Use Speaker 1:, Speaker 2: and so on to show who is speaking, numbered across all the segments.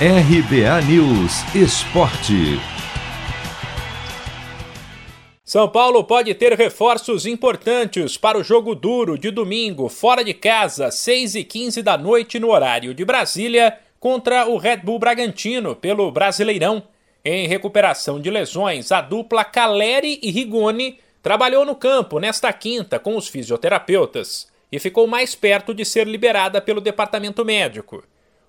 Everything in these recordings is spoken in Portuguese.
Speaker 1: RBA News Esporte.
Speaker 2: São Paulo pode ter reforços importantes para o jogo duro de domingo, fora de casa, 6 e 15 da noite no horário de Brasília, contra o Red Bull Bragantino pelo Brasileirão. Em recuperação de lesões, a dupla Caleri e Rigoni trabalhou no campo nesta quinta com os fisioterapeutas e ficou mais perto de ser liberada pelo departamento médico.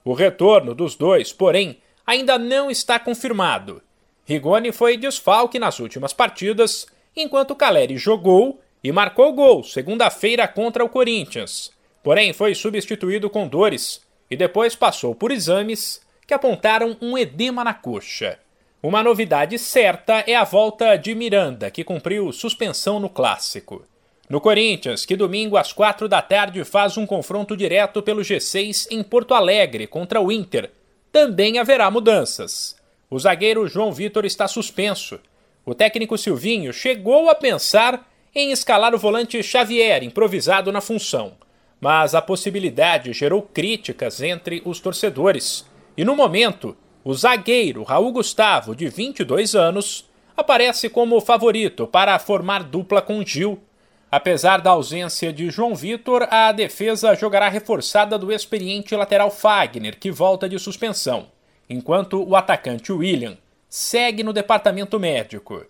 Speaker 2: O retorno dos dois, porém, ainda não está confirmado. Rigoni foi desfalque nas últimas partidas, enquanto Caleri jogou e marcou gol segunda-feira contra o Corinthians. Porém, foi substituído com dores e depois passou por exames que apontaram um edema na coxa. Uma novidade certa é a volta de Miranda, que cumpriu suspensão no clássico. No Corinthians, que domingo às quatro da tarde faz um confronto direto pelo G6 em Porto Alegre contra o Inter, também haverá mudanças. O zagueiro João Vitor está suspenso. O técnico Silvinho chegou a pensar em escalar o volante Xavier, improvisado na função, mas a possibilidade gerou críticas entre os torcedores. E no momento, o zagueiro Raul Gustavo, de 22 anos, aparece como favorito para formar dupla com Gil Apesar da ausência de João Vitor, a defesa jogará reforçada do experiente lateral Fagner, que volta de suspensão, enquanto o atacante William segue no departamento médico.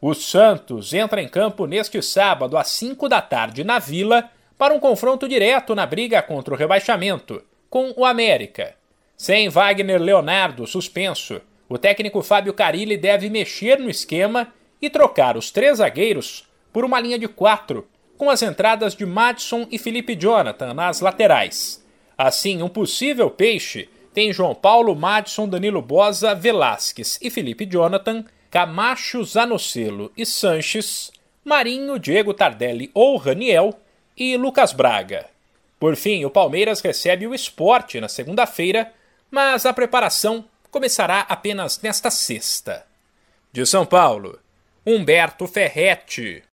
Speaker 2: O Santos entra em campo neste sábado às 5 da tarde na Vila para um confronto direto na briga contra o rebaixamento com o América. Sem Wagner Leonardo suspenso, o técnico Fábio Carilli deve mexer no esquema e trocar os três zagueiros por uma linha de quatro, com as entradas de Madison e Felipe Jonathan nas laterais. Assim, um possível peixe tem João Paulo, Madison, Danilo Bosa, Velasquez e Felipe Jonathan, Camacho, Zanocelo e Sanches, Marinho, Diego Tardelli ou Raniel e Lucas Braga. Por fim, o Palmeiras recebe o esporte na segunda-feira, mas a preparação começará apenas nesta sexta. De São Paulo, Humberto Ferretti.